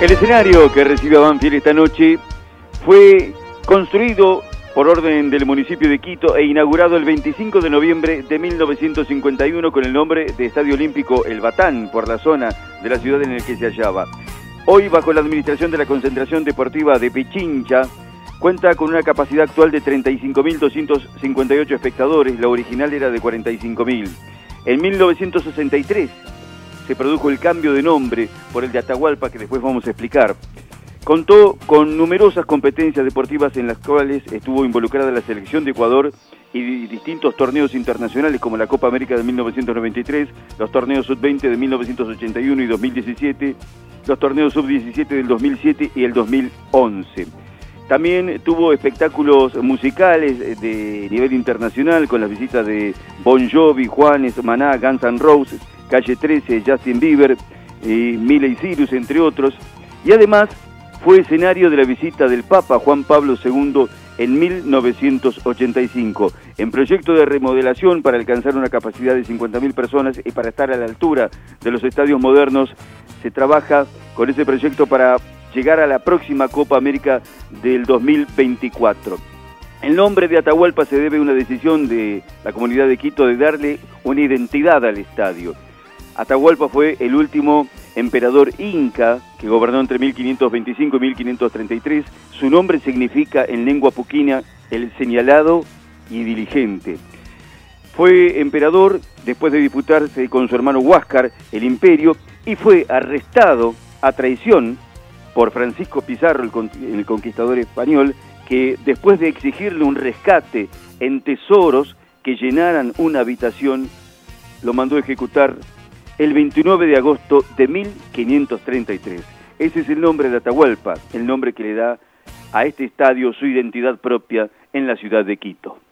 El escenario que recibe a Banfield esta noche fue construido por orden del municipio de Quito e inaugurado el 25 de noviembre de 1951 con el nombre de Estadio Olímpico El Batán por la zona de la ciudad en la que se hallaba. Hoy, bajo la administración de la Concentración Deportiva de Pichincha, cuenta con una capacidad actual de 35.258 espectadores, la original era de 45.000. En 1963 se produjo el cambio de nombre por el de Atahualpa, que después vamos a explicar. Contó con numerosas competencias deportivas en las cuales estuvo involucrada la selección de Ecuador y distintos torneos internacionales como la Copa América de 1993, los torneos Sub-20 de 1981 y 2017, los torneos Sub-17 del 2007 y el 2011. También tuvo espectáculos musicales de nivel internacional con las visitas de Bon Jovi, Juanes, Maná, Guns N' Roses, Calle 13, Justin Bieber, y Miley Cyrus, entre otros. Y además fue escenario de la visita del Papa Juan Pablo II en 1985, en proyecto de remodelación para alcanzar una capacidad de 50.000 personas y para estar a la altura de los estadios modernos, se trabaja con ese proyecto para llegar a la próxima Copa América del 2024. El nombre de Atahualpa se debe a una decisión de la comunidad de Quito de darle una identidad al estadio. Atahualpa fue el último emperador inca que gobernó entre 1525 y 1533. Su nombre significa en lengua puquina el señalado y diligente. Fue emperador después de disputarse con su hermano Huáscar el imperio y fue arrestado a traición por Francisco Pizarro, el, conquistador español, que después de exigirle un rescate en tesoros que llenaran una habitación, lo mandó ejecutar el 29 de agosto de 1533. Ese es el nombre de Atahualpa, el nombre que le da a este estadio su identidad propia en la ciudad de Quito.